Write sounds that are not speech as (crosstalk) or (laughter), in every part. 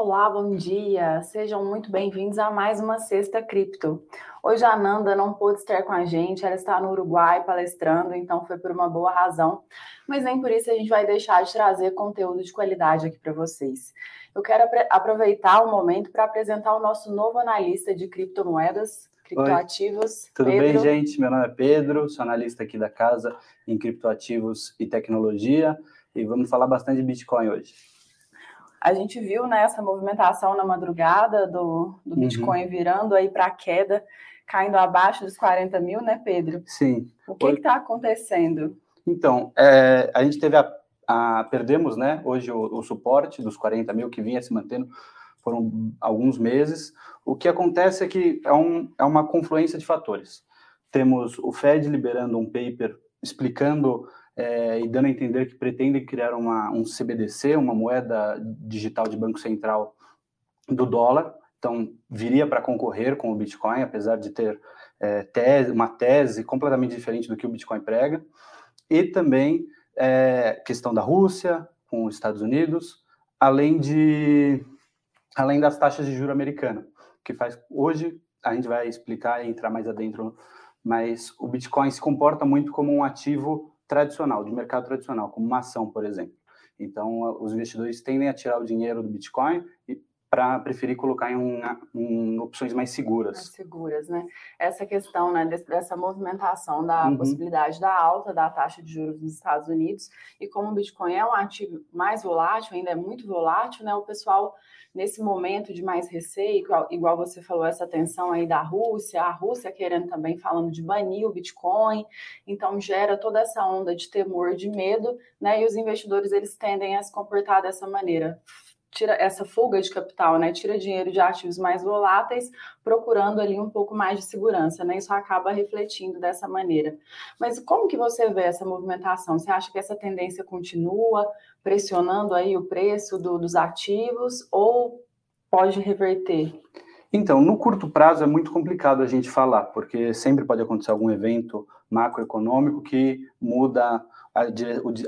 Olá, bom dia. Sejam muito bem-vindos a mais uma Sexta Cripto. Hoje a Nanda não pôde estar com a gente, ela está no Uruguai palestrando, então foi por uma boa razão, mas nem por isso a gente vai deixar de trazer conteúdo de qualidade aqui para vocês. Eu quero aproveitar o momento para apresentar o nosso novo analista de criptomoedas, criptoativos. Oi. Tudo Pedro. bem, gente? Meu nome é Pedro, sou analista aqui da casa em criptoativos e tecnologia, e vamos falar bastante de Bitcoin hoje. A gente viu né, essa movimentação na madrugada do, do uhum. Bitcoin uhum. virando aí para a queda, caindo abaixo dos 40 mil, né, Pedro? Sim. O que está acontecendo? Então, é, a gente teve a, a, perdemos, né, hoje o, o, suporte dos 40 mil que vinha se mantendo foram alguns meses. O que acontece é que é, um, é uma confluência de fatores. Temos o Fed liberando um paper explicando é, e dando a entender que pretendem criar uma, um CBDC, uma moeda digital de banco central do dólar. Então, viria para concorrer com o Bitcoin, apesar de ter é, tese, uma tese completamente diferente do que o Bitcoin prega. E também é, questão da Rússia com os Estados Unidos, além de além das taxas de juro americana, que faz hoje a gente vai explicar e entrar mais adentro, mas o Bitcoin se comporta muito como um ativo tradicional, de mercado tradicional, como uma ação, por exemplo. Então, os investidores tendem a tirar o dinheiro do Bitcoin para preferir colocar em, um, em, opções mais seguras. Mais seguras, né? Essa questão né, dessa movimentação da uhum. possibilidade da alta da taxa de juros nos Estados Unidos e como o Bitcoin é um ativo mais volátil, ainda é muito volátil, né? O pessoal nesse momento de mais receio, igual, igual, você falou, essa tensão aí da Rússia, a Rússia querendo também falando de banir o Bitcoin, então gera toda essa onda de temor, de medo, né? E os investidores eles tendem a se comportar dessa maneira, tira essa fuga de capital, né? Tira dinheiro de ativos mais voláteis, procurando ali um pouco mais de segurança, né? Isso acaba refletindo dessa maneira. Mas como que você vê essa movimentação? Você acha que essa tendência continua pressionando aí o preço do, dos ativos ou pode reverter? Então, no curto prazo é muito complicado a gente falar, porque sempre pode acontecer algum evento macroeconômico que muda a,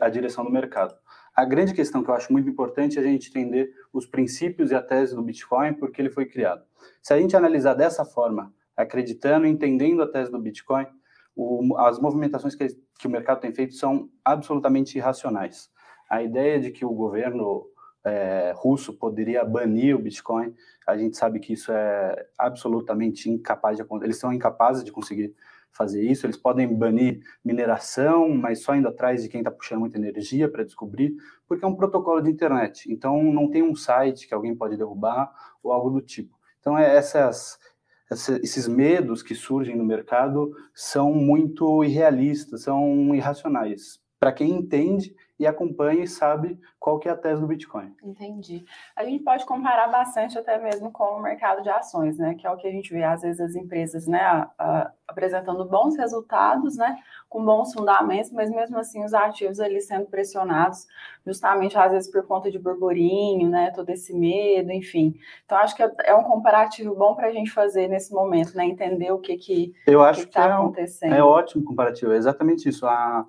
a direção do mercado. A grande questão que eu acho muito importante é a gente entender os princípios e a tese do Bitcoin, porque ele foi criado. Se a gente analisar dessa forma, acreditando, entendendo a tese do Bitcoin, o, as movimentações que, que, o mercado tem feito são absolutamente irracionais. A ideia de que o governo é, russo poderia banir o Bitcoin, a gente sabe que isso é absolutamente incapaz de. Eles são incapazes de conseguir fazer isso. Eles podem banir mineração, mas só indo atrás de quem está puxando muita energia para descobrir, porque é um protocolo de internet. Então, não tem um site que alguém pode derrubar ou algo do tipo. Então, é essas, esses medos que surgem no mercado são muito irrealistas, são irracionais. Para quem entende e acompanha e sabe qual que é a tese do Bitcoin. Entendi. A gente pode comparar bastante até mesmo com o mercado de ações, né? Que é o que a gente vê às vezes as empresas, né, a, a, apresentando bons resultados, né, com bons fundamentos, mas mesmo assim os ativos ali sendo pressionados, justamente às vezes por conta de burburinho, né, todo esse medo, enfim. Então acho que é, é um comparativo bom para a gente fazer nesse momento, né, entender o que que eu acho que está é acontecendo. É ótimo comparativo, é exatamente isso. A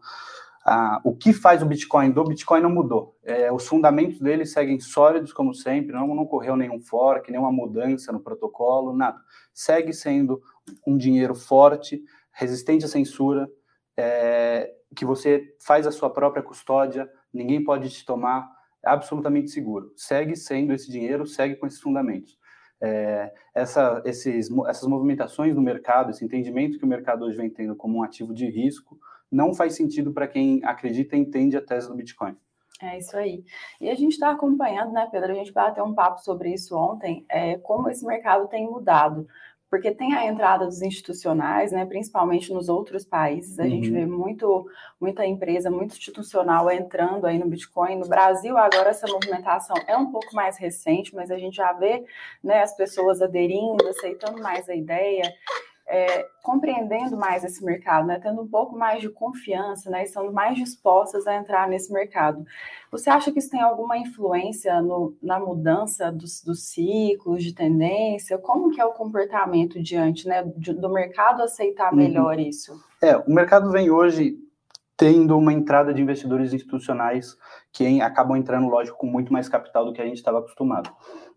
ah, o que faz o Bitcoin do Bitcoin não mudou. É, os fundamentos dele seguem sólidos como sempre, não, não ocorreu nenhum fork, nenhuma mudança no protocolo, nada. Segue sendo um dinheiro forte, resistente à censura, é, que você faz a sua própria custódia, ninguém pode te tomar, é absolutamente seguro. Segue sendo esse dinheiro, segue com esses fundamentos. É, essa, esses, essas movimentações do mercado, esse entendimento que o mercado hoje vem tendo como um ativo de risco, não faz sentido para quem acredita e entende a tese do Bitcoin. É isso aí. E a gente está acompanhando, né, Pedro? A gente bateu um papo sobre isso ontem, é, como esse mercado tem mudado. Porque tem a entrada dos institucionais, né, principalmente nos outros países, a uhum. gente vê muito, muita empresa, muito institucional entrando aí no Bitcoin. No Brasil, agora essa movimentação é um pouco mais recente, mas a gente já vê né, as pessoas aderindo, aceitando mais a ideia é, compreendendo mais esse mercado, né, tendo um pouco mais de confiança, né, estando mais dispostas a entrar nesse mercado. Você acha que isso tem alguma influência no, na mudança dos, dos, ciclos de tendência? Como que é o comportamento diante né, do mercado aceitar uhum. melhor uhum. isso? É, o mercado vem hoje tendo uma entrada de investidores institucionais que acabam entrando, lógico, com muito mais capital do que a gente estava acostumado.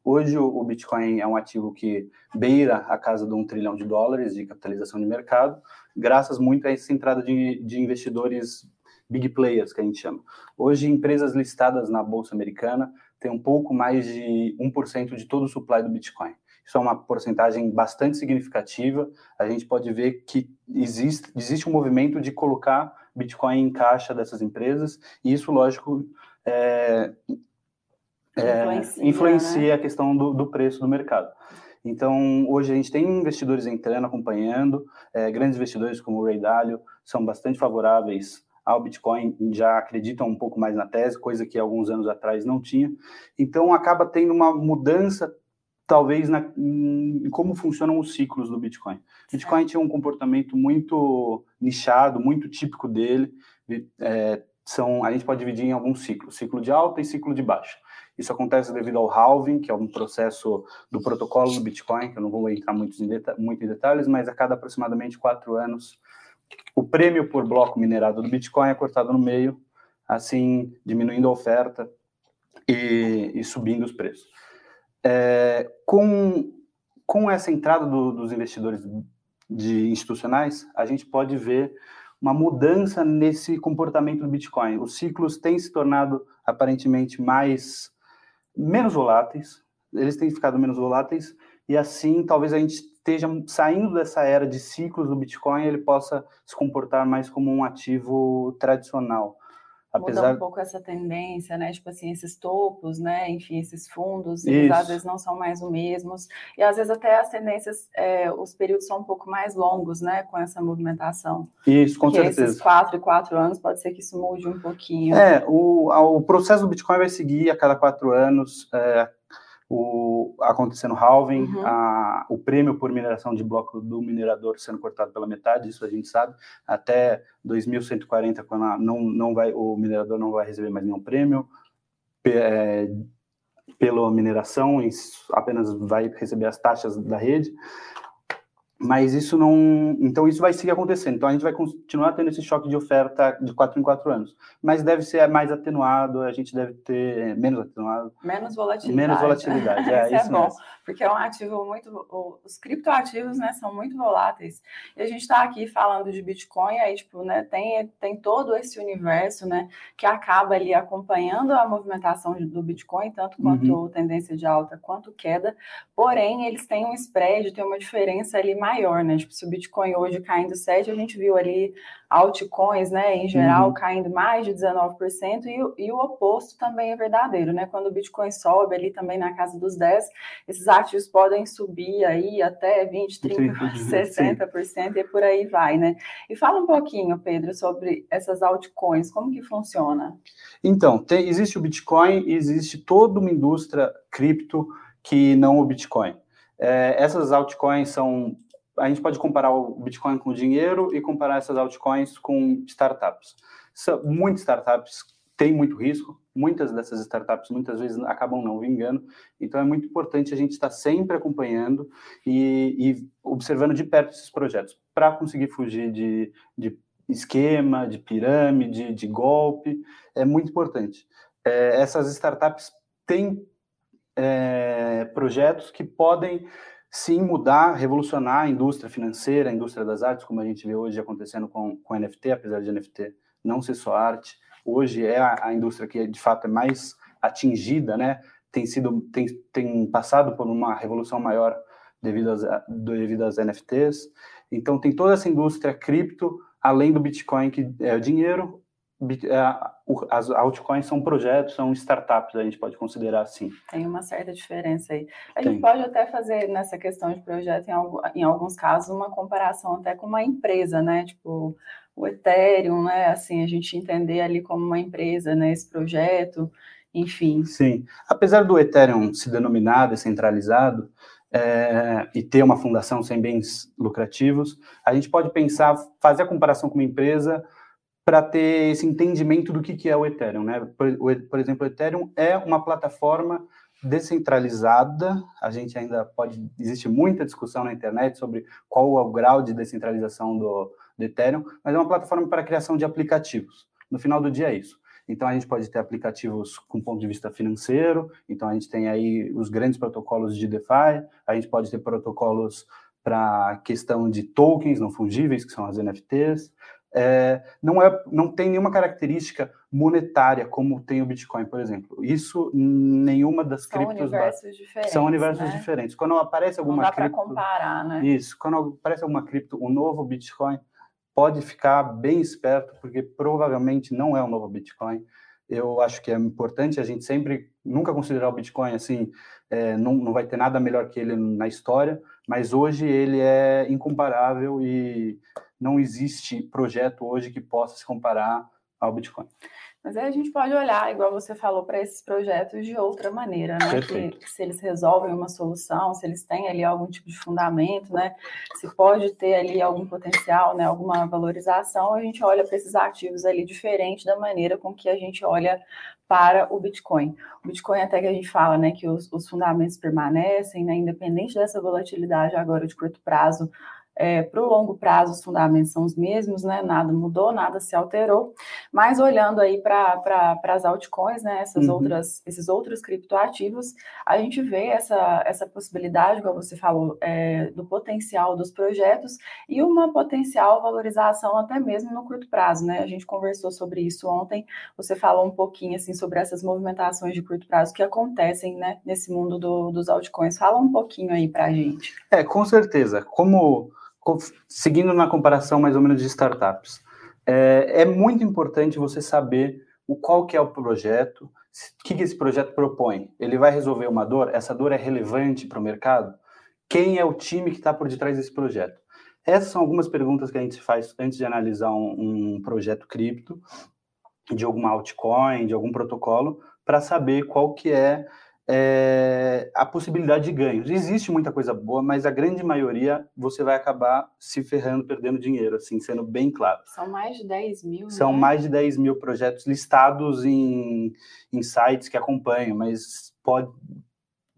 Hoje o, Bitcoin é um ativo que beira a casa de um trilhão de dólares de capitalização de mercado, graças muito a essa entrada de, de investidores big players, que a gente chama. Hoje, empresas listadas na Bolsa Americana têm um pouco mais de 1% de todo o supply do Bitcoin. Isso é uma porcentagem bastante significativa. A gente pode ver que existe, existe um movimento de colocar Bitcoin em caixa dessas empresas, e isso, lógico, é, é, influencia, influencia né? a questão do, do, preço do mercado. Então, hoje a gente tem investidores entrando, acompanhando, é, grandes investidores como o Ray Dalio são bastante favoráveis ao Bitcoin, já acreditam um pouco mais na tese, coisa que alguns anos atrás não tinha. Então, acaba tendo uma mudança talvez na, em como funcionam os ciclos do Bitcoin. O Bitcoin tinha um comportamento muito nichado, muito típico dele. É, são, a gente pode dividir em alguns ciclos, ciclo de alta e ciclo de baixa. Isso acontece devido ao halving, que é um processo do protocolo do Bitcoin, que eu não vou entrar muito em, deta muito em detalhes, mas a cada aproximadamente quatro anos, o prêmio por bloco minerado do Bitcoin é cortado no meio, assim diminuindo a oferta e, e subindo os preços. É, com, com essa entrada do, dos investidores de institucionais, a gente pode ver uma mudança nesse comportamento do Bitcoin. Os ciclos têm se tornado aparentemente mais menos voláteis, eles têm ficado menos voláteis e assim talvez a gente esteja saindo dessa era de ciclos do Bitcoin, ele possa se comportar mais como um ativo tradicional. Apesar... Muda um pouco essa tendência, né? Tipo assim, esses topos, né? Enfim, esses fundos, eles às vezes não são mais os mesmos. E às vezes até as tendências, é, os períodos são um pouco mais longos, né? Com essa movimentação. Isso, com Porque certeza. esses quatro e quatro anos, pode ser que isso mude um pouquinho. É, o, o processo do Bitcoin vai seguir a cada quatro anos. É, o, acontecendo halving, uhum. a, o prêmio por mineração de bloco do minerador sendo cortado pela metade, isso a gente sabe, até 2140, quando a, não, não vai, o minerador não vai receber mais nenhum prêmio, é, pela mineração, apenas vai receber as taxas da rede, mas isso não. Então, isso vai seguir acontecendo. Então, a gente vai continuar tendo esse choque de oferta de quatro em quatro anos. Mas deve ser mais atenuado, a gente deve ter menos atenuado. Menos volatilidade. Menos volatilidade, é, (laughs) isso, é bom. Mesmo. Porque é um ativo muito. Os criptoativos, né, são muito voláteis. E a gente está aqui falando de Bitcoin, aí, tipo, né, tem, tem todo esse universo, né, que acaba ali acompanhando a movimentação do Bitcoin, tanto quanto uhum. tendência de alta quanto queda. Porém, eles têm um spread, tem uma diferença ali maior, né? Tipo, se o Bitcoin hoje caindo 7, a gente viu ali altcoins, né, em geral, uhum. caindo mais de 19%, e, e, o oposto também é verdadeiro, né? Quando o Bitcoin sobe ali também na casa dos 10, esses ativos podem subir aí até 20, 30, 60% e por aí vai, né? E fala um pouquinho, Pedro, sobre essas altcoins, como que funciona? Então, tem, existe o Bitcoin e existe toda uma indústria cripto que não o Bitcoin. É, essas altcoins são a gente pode comparar o Bitcoin com o dinheiro e comparar essas altcoins com startups. Muitas startups têm muito risco, muitas dessas startups muitas vezes acabam não vingando, então é muito importante a gente estar sempre acompanhando e, e observando de perto esses projetos para conseguir fugir de, de, esquema, de pirâmide, de golpe, é muito importante. É, essas startups têm é, projetos que podem sim mudar, revolucionar a indústria financeira, a indústria das artes, como a gente vê hoje acontecendo com, com NFT, apesar de NFT não ser só arte, hoje é a, a indústria que de fato é mais atingida, né? Tem sido tem, tem passado por uma revolução maior devido às, devido às NFTs. Então tem toda essa indústria cripto, além do Bitcoin que é o dinheiro, as altcoins são projetos, são startups, a gente pode considerar assim. Tem uma certa diferença aí. A Tem. gente pode até fazer nessa questão de projeto, em, em alguns casos, uma comparação até com uma empresa, né? Tipo, o Ethereum, né? Assim, a gente entender ali como uma empresa, né? Esse projeto, enfim. Sim. Apesar do Ethereum se denominar descentralizado, é, e ter uma fundação sem bens lucrativos, a gente pode pensar, fazer a comparação com uma empresa para ter esse entendimento do que, que é o Ethereum. Né? Por, por, exemplo, o Ethereum é uma plataforma descentralizada. A gente ainda pode. Existe muita discussão na internet sobre qual é o grau de descentralização do, do Ethereum, mas é uma plataforma para criação de aplicativos. No final do dia é isso. Então, a gente pode ter aplicativos com ponto de vista financeiro, então a gente tem aí os grandes protocolos de DeFi, a gente pode ter protocolos para questão de tokens não fungíveis, que são as NFTs, é, não, é, não tem nenhuma característica monetária como tem o Bitcoin, por exemplo. Isso nenhuma das são criptos universos diferentes, são universos né? diferentes. Quando aparece alguma não dá cripto, comparar, né? isso. Quando aparece alguma cripto, o novo Bitcoin pode ficar bem esperto, porque provavelmente não é o novo Bitcoin. Eu acho que é importante a gente sempre nunca considerar o Bitcoin assim, é, não, não vai ter nada melhor que ele na história, mas hoje ele é incomparável e não existe projeto hoje que possa se comparar ao Bitcoin. Mas aí a gente pode olhar, igual você falou, para esses projetos de outra maneira, né? Perfeito. Que, se eles resolvem uma solução, se eles têm ali algum tipo de fundamento, né? Se pode ter ali algum potencial, né? Alguma valorização, a gente olha para esses ativos ali diferente da maneira com que a gente olha para o Bitcoin. O Bitcoin até que a gente fala, né, que os, os fundamentos permanecem, né? Independente dessa volatilidade agora de curto prazo, é, para o longo prazo, os fundamentos são os mesmos, né? Nada mudou, nada se alterou. Mas olhando aí para pra, as altcoins, né? Essas Uhum. outras, esses outros criptoativos, a gente vê essa, essa possibilidade, como você falou, é, do potencial dos projetos e uma potencial valorização até mesmo no curto prazo, né? A gente conversou sobre isso ontem. Você falou um pouquinho assim sobre essas movimentações de curto prazo que acontecem, né? Nesse mundo do- dos altcoins. Fala um pouquinho aí para a gente. É, com certeza. Como co- seguindo na comparação mais ou menos de startups, é, é muito importante você saber o qual que é o projeto, o que, que esse projeto propõe. Ele vai resolver uma dor? Essa dor é relevante para o mercado? Quem é o time que está por detrás desse projeto? Essas são algumas perguntas que a gente faz antes de analisar um, um projeto cripto, de alguma altcoin, de algum protocolo, para saber qual que é é, a possibilidade de ganhos. Existe muita coisa boa, mas a grande maioria você vai acabar se ferrando, perdendo dinheiro, assim, sendo bem claro. São mais de 10 mil, São né? mais de 10 mil projetos listados em, em sites que acompanham, mas pode,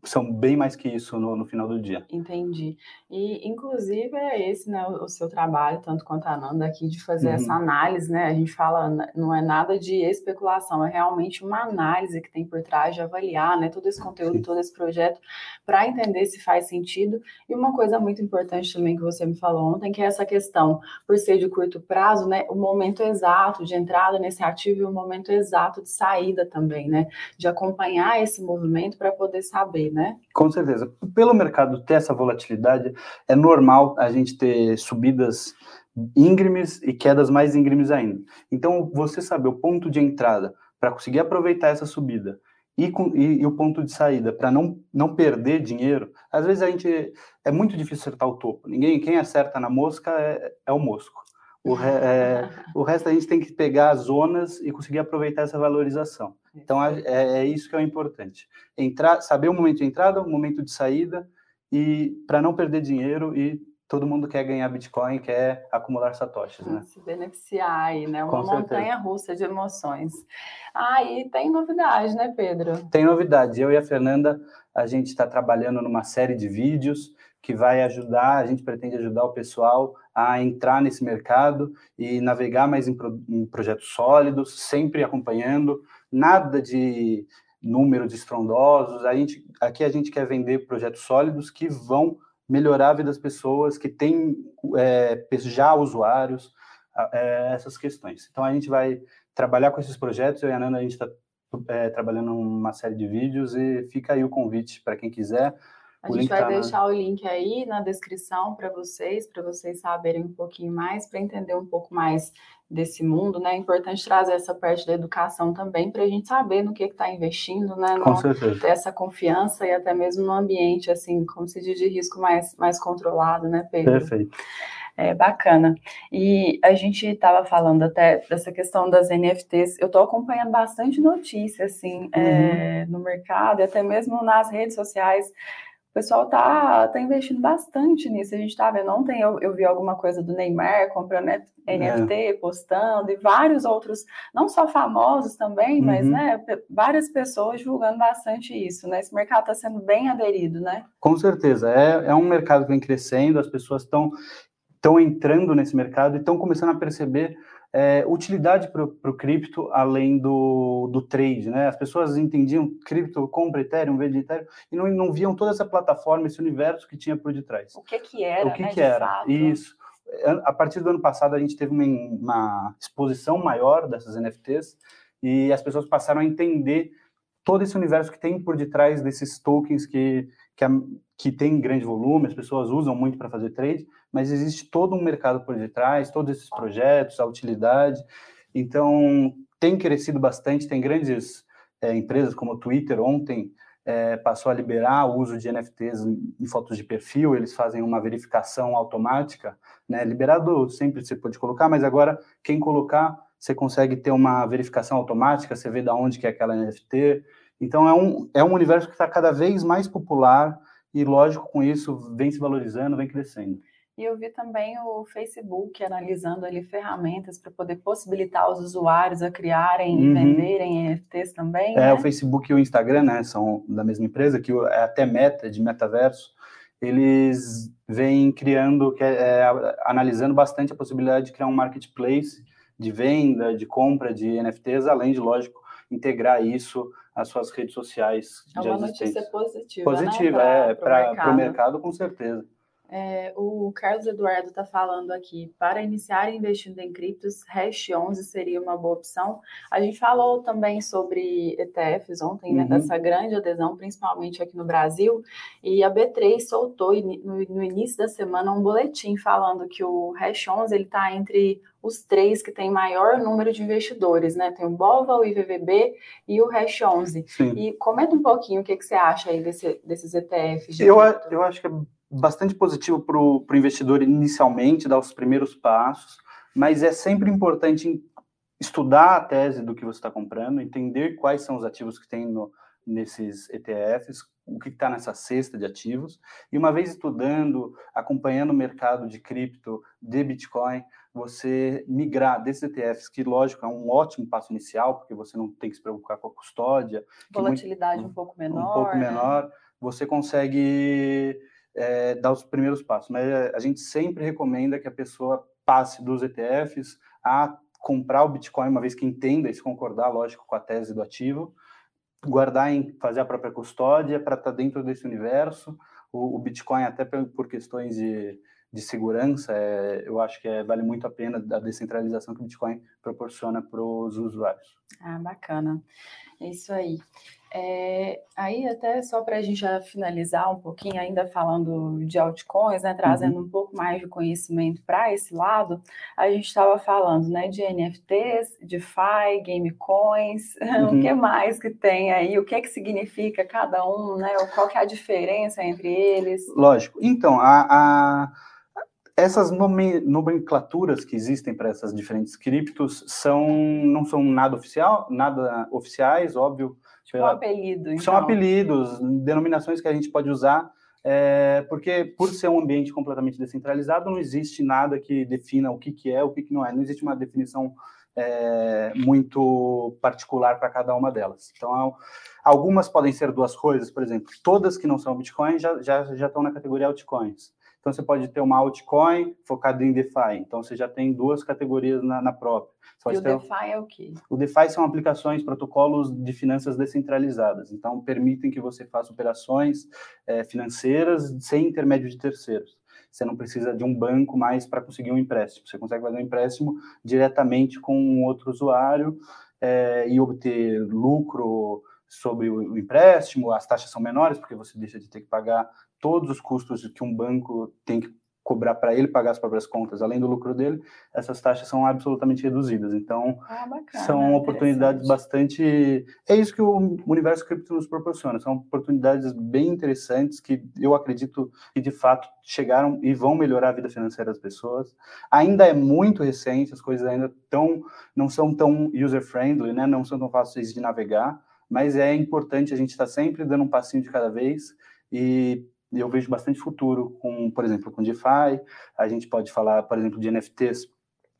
são bem mais que isso no, no final do dia. Entendi. E, inclusive, é esse, né, o o seu trabalho, tanto quanto a Nanda aqui, de fazer Uhum. essa análise, né? A gente fala, não é nada de especulação, é realmente uma análise que tem por trás de avaliar, né, todo esse conteúdo, Sim. todo esse projeto, para entender se faz sentido. E uma coisa muito importante também que você me falou ontem, que é essa questão, por ser de curto prazo, né, o momento exato de entrada nesse ativo e o momento exato de saída também, né? De acompanhar esse movimento para poder saber, né? Com certeza. Pelo mercado ter essa volatilidade, é normal a gente ter subidas íngremes e quedas mais íngremes ainda. Então, você saber o ponto de entrada para conseguir aproveitar essa subida e, com- e- e o ponto de saída para não, não perder dinheiro, às vezes a gente é muito difícil acertar o topo. Ninguém, quem acerta na mosca é, é o mosco. O, re- é, (laughs) o resto a gente tem que pegar as zonas e conseguir aproveitar essa valorização. Então é, é isso que é o importante. Entrar, saber o momento de entrada, o momento de saída e para não perder dinheiro e todo mundo quer ganhar Bitcoin, quer acumular satoshis, né? se beneficiar aí, né? Uma Com certeza. montanha russa de emoções. Ah, e tem novidade, né, Pedro? Tem novidade. Eu e a Fernanda, a gente está trabalhando numa série de vídeos que vai ajudar, a gente pretende ajudar o pessoal a entrar nesse mercado e navegar mais em, pro- em projetos sólidos, sempre acompanhando, nada de números estrondosos. A gente, aqui a gente quer vender projetos sólidos que vão melhorar a vida das pessoas, que têm é, já usuários, é, essas questões. Então a gente vai trabalhar com esses projetos, eu e a Nanda, a gente está é, trabalhando uma série de vídeos e fica aí o convite para quem quiser. A O gente vai tá na- deixar o link aí na descrição para vocês, para vocês saberem um pouquinho mais, para entender um pouco mais desse mundo, né? É importante trazer essa parte da educação também para a gente saber no que está investindo, né? Com No- certeza. ter essa confiança e até mesmo no ambiente, assim, como se diz, de risco mais, mais controlado, né, Pedro? Perfeito. É bacana. E a gente estava falando até dessa questão das NFTs. Eu estou acompanhando bastante notícia, assim, é, no mercado e até mesmo nas redes sociais. O pessoal tá, tá investindo bastante nisso. A gente tá vendo ontem, eu, eu vi alguma coisa do Neymar comprando NFT, postando, e vários outros, não só famosos também, mas Uhum. né, pe- várias pessoas divulgando bastante isso, né? Esse mercado está sendo bem aderido, né? Com certeza. É, é um mercado que vem crescendo, as pessoas estão estão entrando nesse mercado e estão começando a perceber é, utilidade para o cripto além do, do trade, né? As pessoas entendiam cripto, compra Ethereum, vende Ethereum, e não, não viam toda essa plataforma, esse universo que tinha por detrás. O que que era, O que né, que era, fato. isso. A partir do ano passado, a gente teve uma, uma exposição maior dessas NFTs, e as pessoas passaram a entender todo esse universo que tem por detrás desses tokens que, que, que tem grande volume, as pessoas usam muito para fazer trade, mas existe todo um mercado por detrás, todos esses projetos, a utilidade. Então, tem crescido bastante, tem grandes é, empresas como o Twitter ontem é, passou a liberar o uso de NFTs em fotos de perfil, eles fazem uma verificação automática, né? Liberado sempre você pode colocar, mas agora quem colocar, você consegue ter uma verificação automática, você vê de onde que é aquela NFT. Então é um, é um universo que está cada vez mais popular e, lógico, com isso vem se valorizando, vem crescendo. E eu vi também o Facebook analisando ali ferramentas para poder possibilitar os usuários a criarem e Uhum. venderem NFTs também, É, né? o Facebook e o Instagram, né, são da mesma empresa, que é até meta, de metaverso, eles vêm criando, que é, é, analisando bastante a possibilidade de criar um marketplace de venda, de compra de NFTs, além de, lógico, integrar isso às suas redes sociais É uma notícia positiva, Positiva, né? é, pro para o mercado, com certeza. É, o Carlos Eduardo está falando aqui, para iniciar investindo em criptos, Hash 11 seria uma boa opção. A gente falou também sobre ETFs ontem, né, Uhum. dessa grande adesão, principalmente aqui no Brasil, e a B3 soltou no, no início da semana um boletim falando que o Hash 11 ele está entre os três que tem maior número de investidores, né? Tem o BOVA, o IVVB e o Hash 11. Sim. E comenta um pouquinho o que, que você acha aí desse- desses ETFs. de Eu, a- eu acho que é bastante positivo para o investidor inicialmente dar os primeiros passos, mas é sempre importante estudar a tese do que você está comprando, entender quais são os ativos que tem no- nesses ETFs, o que está nessa cesta de ativos, e uma vez estudando, acompanhando o mercado de cripto, de Bitcoin, você migrar desses ETFs, que lógico é um ótimo passo inicial, porque você não tem que se preocupar com a custódia, que muito- Volatilidade um pouco menor. um pouco né? menor, você consegue é, dar os primeiros passos. Mas é, a gente sempre recomenda que a pessoa passe dos ETFs a comprar o Bitcoin, uma vez que entenda e se concordar, lógico, com a tese do ativo, guardar em fazer a própria custódia para estar dentro desse universo. O, o Bitcoin, até por, por questões de, de segurança, é, eu acho que é, vale muito a pena a descentralização que o Bitcoin proporciona para os usuários. Ah, bacana. É Isso aí. É, aí, até só para a gente já finalizar um pouquinho, ainda falando de altcoins, né, trazendo um pouco mais de conhecimento para esse lado, a gente estava falando né, de NFTs, DeFi, Gamecoins, Uhum. (laughs) o que mais que tem aí, o que que significa cada um, né, qual que é a diferença entre eles? Lógico. Então, a, a- essas nome- nomenclaturas que existem para essas diferentes criptos são não são nada oficial, nada oficiais, óbvio. Tipo um apelido, então. São apelidos, denominações que a gente pode usar, é, porque por ser um ambiente completamente descentralizado, não existe nada que defina o que, que é, o que, que não é. Não existe uma definição é, muito particular para cada uma delas. Então, al- algumas podem ser duas coisas, por exemplo, todas que não são Bitcoin já, já, já estão na categoria altcoins. Então, você pode ter uma altcoin focada em DeFi. Então, você já tem duas categorias na, na própria. E o DeFi é o quê? o DeFi são aplicações, protocolos de finanças descentralizadas. Então, permitem que você faça operações eh, financeiras sem intermédio de terceiros. Você não precisa de um banco mais para conseguir um empréstimo. Você consegue fazer um empréstimo diretamente com um outro usuário eh, e obter lucro sobre o empréstimo. As taxas são menores, porque você deixa de ter que pagar todos os custos que um banco tem que cobrar para ele pagar as próprias contas, além do lucro dele, essas taxas são absolutamente reduzidas. Então, Ah, bacana. são oportunidades bastante. É isso que o universo cripto nos proporciona. São oportunidades bem interessantes que eu acredito que de fato chegaram e vão melhorar a vida financeira das pessoas. Ainda é muito recente, as coisas ainda tão, não são tão user friendly, né? Não são tão fáceis de navegar, mas é importante a gente estar sempre dando um passinho de cada vez e eu vejo bastante futuro com, por exemplo, com DeFi. A gente pode falar, por exemplo, de NFTs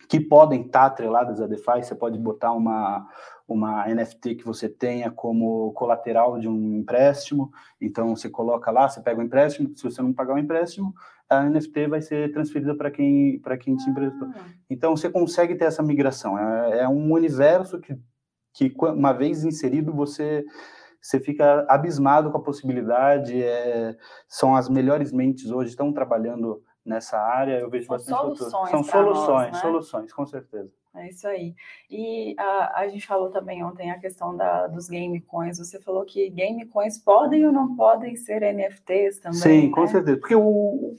que podem estar atreladas a DeFi. Você pode botar uma, uma NFT que você tenha como colateral de um empréstimo. Então, você coloca lá, você pega o empréstimo. Se você não pagar o empréstimo, a NFT vai ser transferida para quem, quem te emprestou. Ah. Então, você consegue ter essa migração. É, é um universo que, que, uma vez inserido, você você fica abismado com a possibilidade. É, são as melhores mentes hoje estão trabalhando nessa área. Eu vejo são bastante soluções São soluções, nós, né? soluções, com certeza. É isso aí. E a, a gente falou também ontem a questão da, dos game coins. Você falou que game coins podem ou não podem ser NFTs também? Sim, né? com certeza. Porque o,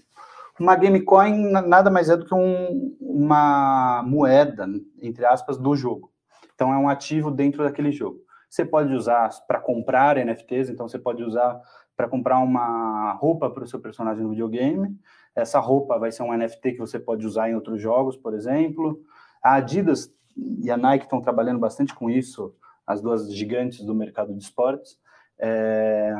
uma game coin nada mais é do que um, uma moeda, entre aspas, do jogo. Então é um ativo dentro daquele jogo. Você pode usar para comprar NFTs, então você pode usar para comprar uma roupa para o seu personagem no videogame. Essa roupa vai ser um NFT que você pode usar em outros jogos, por exemplo. A Adidas e a Nike estão trabalhando bastante com isso, as duas gigantes do mercado de esportes. É...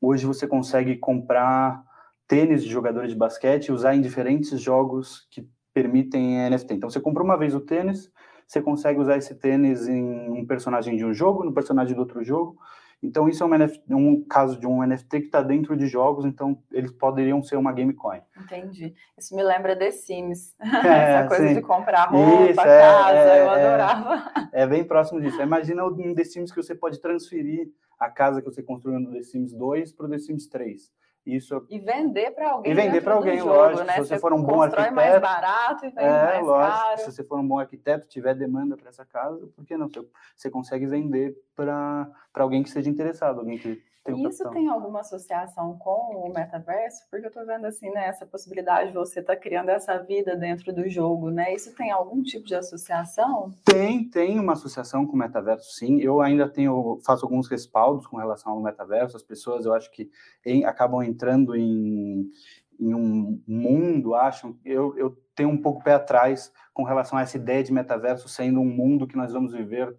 Hoje você consegue comprar tênis de jogadores de basquete e usar em diferentes jogos que permitem NFT. Então você comprou uma vez o tênis, você consegue usar esse tênis em um personagem de um jogo, no personagem do outro jogo. Então, isso é um, NFT, um caso de um NFT que está dentro de jogos, então eles poderiam ser uma game coin. Entendi. Isso me lembra The Sims. (laughs) É, Essa coisa sim. de comprar roupa, isso, é, casa, é, eu adorava. É, é, bem próximo disso. Imagina um The Sims que você pode transferir a casa que você construiu no The Sims 2 para o The Sims 3. Isso... E vender para alguém. E vender para alguém, jogo, lógico. Né? Se você, você for um bom arquiteto. mais barato e vende é, mais lógico. caro. Se você for um bom arquiteto, tiver demanda para essa casa, por que não? Você, você consegue vender para alguém que seja interessado, alguém que Isso tem alguma associação com o metaverso? Porque eu estou vendo assim, né, essa possibilidade de você estar tá criando essa vida dentro do jogo, né? Isso tem algum tipo de associação? Tem, tem uma associação com o metaverso, sim. Eu ainda tenho, faço alguns respaldos com relação ao metaverso. As pessoas, eu acho que em, acabam entrando em, em um mundo, acham. Eu, eu tenho um pouco pé atrás com relação a essa ideia de metaverso sendo um mundo que nós vamos viver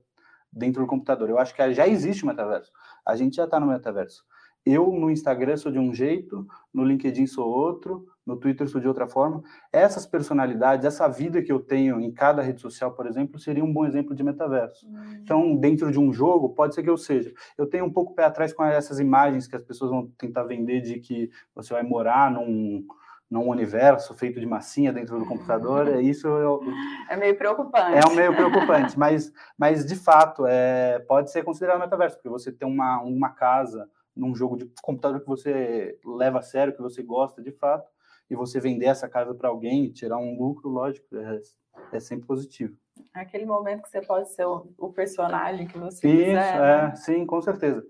dentro do computador. Eu acho que já existe o metaverso. A gente já está no metaverso. Eu no Instagram sou de um jeito, no LinkedIn sou outro, no Twitter sou de outra forma. Essas personalidades, essa vida que eu tenho em cada rede social, por exemplo, seria um bom exemplo de metaverso. Hum. Então, dentro de um jogo, pode ser que eu seja. Eu tenho um pouco pé atrás com essas imagens que as pessoas vão tentar vender de que você vai morar num, num universo feito de massinha dentro do computador, é isso eu, é meio preocupante. É um meio preocupante, mas, mas de fato é, pode ser considerado metaverso, porque você tem uma, uma casa num jogo de computador que você leva a sério, que você gosta de fato, e você vender essa casa para alguém e tirar um lucro, lógico, é, é sempre positivo. Aquele momento que você pode ser o, o personagem que você Isso, quiser. É, né? sim, com certeza.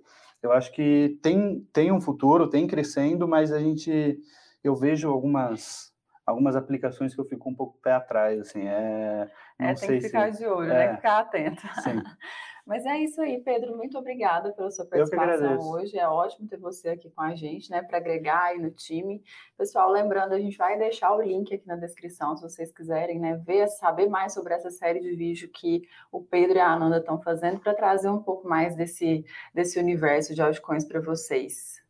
Eu acho que tem, tem um futuro, tem crescendo, mas a gente eu vejo algumas algumas aplicações que eu fico um pouco pé atrás, assim, é... Não é, tem que ficar se... de olho, né, é, né? Ficar atento. Sim. (laughs) Mas é isso aí, Pedro. Muito obrigada pela sua participação hoje. É ótimo ter você aqui com a gente, né? Para agregar aí no time. Pessoal, lembrando, a gente vai deixar o link aqui na descrição, se vocês quiserem, né? Ver, saber mais sobre essa série de vídeo que o Pedro e a Ananda estão fazendo para trazer um pouco mais desse, desse universo de altcoins para vocês.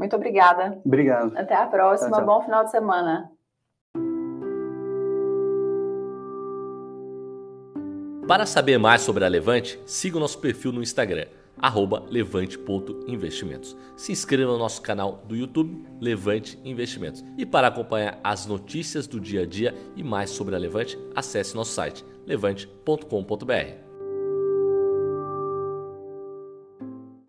Muito obrigada. Obrigado. Até a próxima. Tchau, tchau. Bom final de semana. Para saber mais sobre a Levante, siga o nosso perfil no Instagram, levante.investimentos. Se inscreva no nosso canal do YouTube, Levante Investimentos. E para acompanhar as notícias do dia a dia e mais sobre a Levante, acesse nosso site levante.com.br.